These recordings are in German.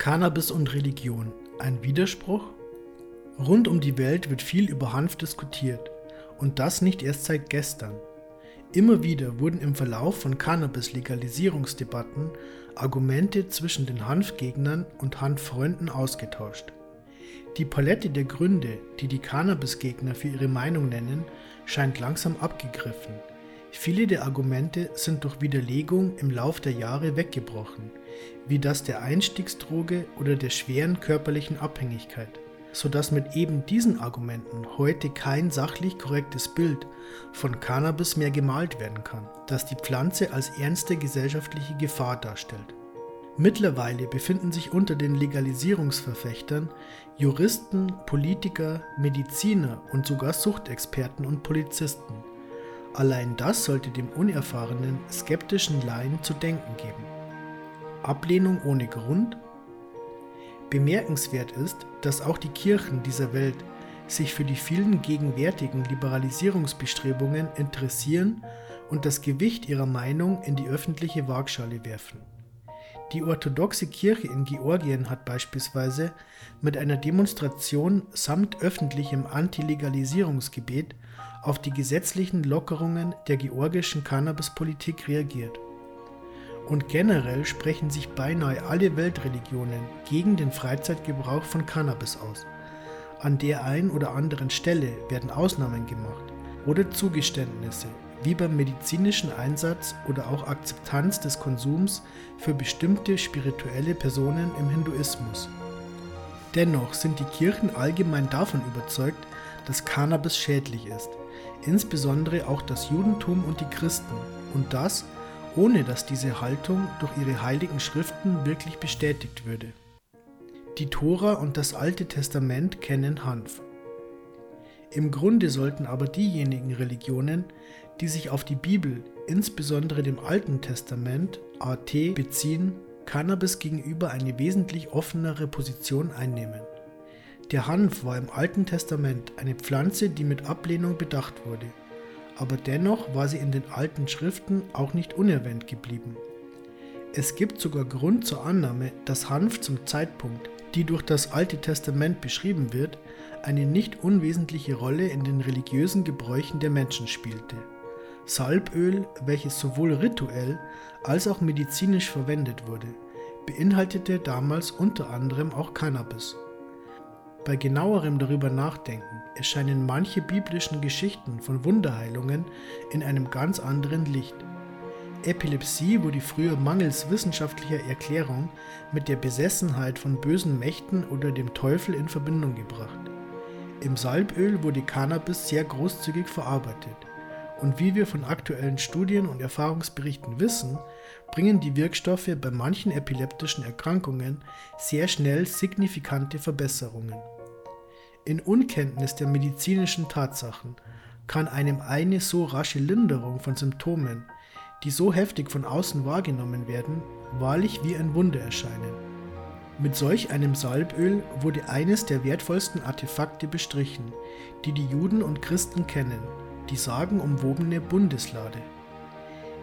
Cannabis und Religion. Ein Widerspruch? Rund um die Welt wird viel über Hanf diskutiert. Und das nicht erst seit gestern. Immer wieder wurden im Verlauf von Cannabis-Legalisierungsdebatten Argumente zwischen den Hanfgegnern und Hanffreunden ausgetauscht. Die Palette der Gründe, die die Cannabis-Gegner für ihre Meinung nennen, scheint langsam abgegriffen. Viele der Argumente sind durch Widerlegung im Lauf der Jahre weggebrochen wie das der Einstiegsdroge oder der schweren körperlichen Abhängigkeit, sodass mit eben diesen Argumenten heute kein sachlich korrektes Bild von Cannabis mehr gemalt werden kann, das die Pflanze als ernste gesellschaftliche Gefahr darstellt. Mittlerweile befinden sich unter den Legalisierungsverfechtern Juristen, Politiker, Mediziner und sogar Suchtexperten und Polizisten. Allein das sollte dem unerfahrenen, skeptischen Laien zu denken geben. Ablehnung ohne Grund? Bemerkenswert ist, dass auch die Kirchen dieser Welt sich für die vielen gegenwärtigen Liberalisierungsbestrebungen interessieren und das Gewicht ihrer Meinung in die öffentliche Waagschale werfen. Die orthodoxe Kirche in Georgien hat beispielsweise mit einer Demonstration samt öffentlichem Anti-Legalisierungsgebet auf die gesetzlichen Lockerungen der georgischen Cannabispolitik reagiert. Und generell sprechen sich beinahe alle Weltreligionen gegen den Freizeitgebrauch von Cannabis aus. An der einen oder anderen Stelle werden Ausnahmen gemacht oder Zugeständnisse, wie beim medizinischen Einsatz oder auch Akzeptanz des Konsums für bestimmte spirituelle Personen im Hinduismus. Dennoch sind die Kirchen allgemein davon überzeugt, dass Cannabis schädlich ist, insbesondere auch das Judentum und die Christen, und das, ohne dass diese Haltung durch ihre heiligen Schriften wirklich bestätigt würde. Die Tora und das Alte Testament kennen Hanf. Im Grunde sollten aber diejenigen Religionen, die sich auf die Bibel, insbesondere dem Alten Testament, AT, beziehen, Cannabis gegenüber eine wesentlich offenere Position einnehmen. Der Hanf war im Alten Testament eine Pflanze, die mit Ablehnung bedacht wurde aber dennoch war sie in den alten Schriften auch nicht unerwähnt geblieben. Es gibt sogar Grund zur Annahme, dass Hanf zum Zeitpunkt, die durch das Alte Testament beschrieben wird, eine nicht unwesentliche Rolle in den religiösen Gebräuchen der Menschen spielte. Salböl, welches sowohl rituell als auch medizinisch verwendet wurde, beinhaltete damals unter anderem auch Cannabis. Bei genauerem darüber nachdenken erscheinen manche biblischen Geschichten von Wunderheilungen in einem ganz anderen Licht. Epilepsie wurde früher mangels wissenschaftlicher Erklärung mit der Besessenheit von bösen Mächten oder dem Teufel in Verbindung gebracht. Im Salböl wurde Cannabis sehr großzügig verarbeitet. Und wie wir von aktuellen Studien und Erfahrungsberichten wissen, bringen die Wirkstoffe bei manchen epileptischen Erkrankungen sehr schnell signifikante Verbesserungen. In Unkenntnis der medizinischen Tatsachen kann einem eine so rasche Linderung von Symptomen, die so heftig von außen wahrgenommen werden, wahrlich wie ein Wunder erscheinen. Mit solch einem Salböl wurde eines der wertvollsten Artefakte bestrichen, die die Juden und Christen kennen, die sagenumwobene Bundeslade.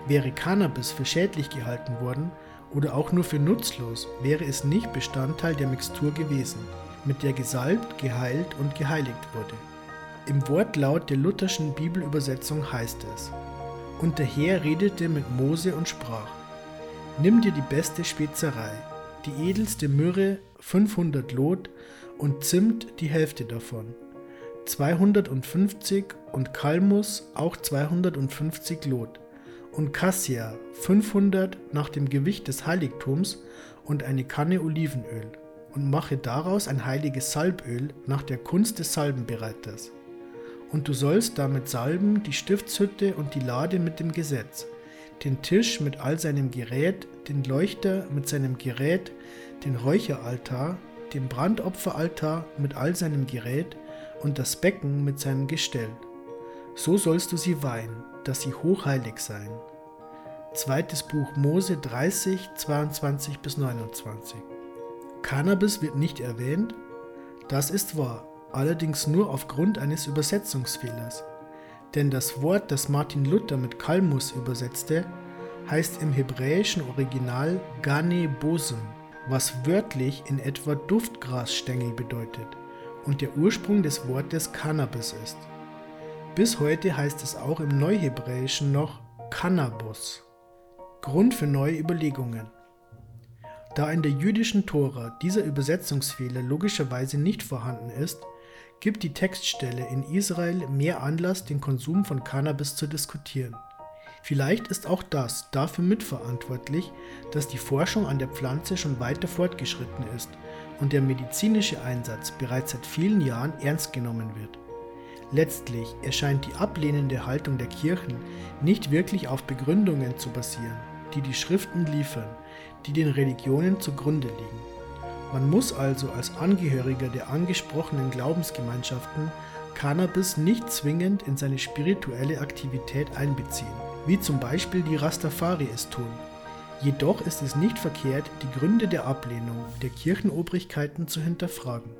Wäre Cannabis für schädlich gehalten worden oder auch nur für nutzlos, wäre es nicht Bestandteil der Mixtur gewesen, mit der gesalbt, geheilt und geheiligt wurde. Im Wortlaut der lutherschen Bibelübersetzung heißt es, Und der Herr redete mit Mose und sprach, Nimm dir die beste Spezerei, die edelste Myrrhe 500 Lot und Zimt die Hälfte davon, 250 und Kalmus auch 250 Lot und Cassia 500 nach dem Gewicht des Heiligtums und eine Kanne Olivenöl und mache daraus ein heiliges Salböl nach der Kunst des Salbenbereiters. Und du sollst damit salben die Stiftshütte und die Lade mit dem Gesetz, den Tisch mit all seinem Gerät, den Leuchter mit seinem Gerät, den Räucheraltar, den Brandopferaltar mit all seinem Gerät und das Becken mit seinem Gestell. So sollst du sie weihen, dass sie hochheilig seien. Zweites Buch Mose 30, 22 bis 29. Cannabis wird nicht erwähnt, das ist wahr, allerdings nur aufgrund eines Übersetzungsfehlers. Denn das Wort, das Martin Luther mit Kalmus übersetzte, heißt im hebräischen Original Gane Bosem. was wörtlich in etwa Duftgrasstängel bedeutet und der Ursprung des Wortes Cannabis ist. Bis heute heißt es auch im Neuhebräischen noch Cannabis. Grund für neue Überlegungen. Da in der jüdischen Tora dieser Übersetzungsfehler logischerweise nicht vorhanden ist, gibt die Textstelle in Israel mehr Anlass, den Konsum von Cannabis zu diskutieren. Vielleicht ist auch das dafür mitverantwortlich, dass die Forschung an der Pflanze schon weiter fortgeschritten ist und der medizinische Einsatz bereits seit vielen Jahren ernst genommen wird. Letztlich erscheint die ablehnende Haltung der Kirchen nicht wirklich auf Begründungen zu basieren, die die Schriften liefern, die den Religionen zugrunde liegen. Man muss also als Angehöriger der angesprochenen Glaubensgemeinschaften Cannabis nicht zwingend in seine spirituelle Aktivität einbeziehen wie zum Beispiel die Rastafari es tun. Jedoch ist es nicht verkehrt, die Gründe der Ablehnung der Kirchenobrigkeiten zu hinterfragen.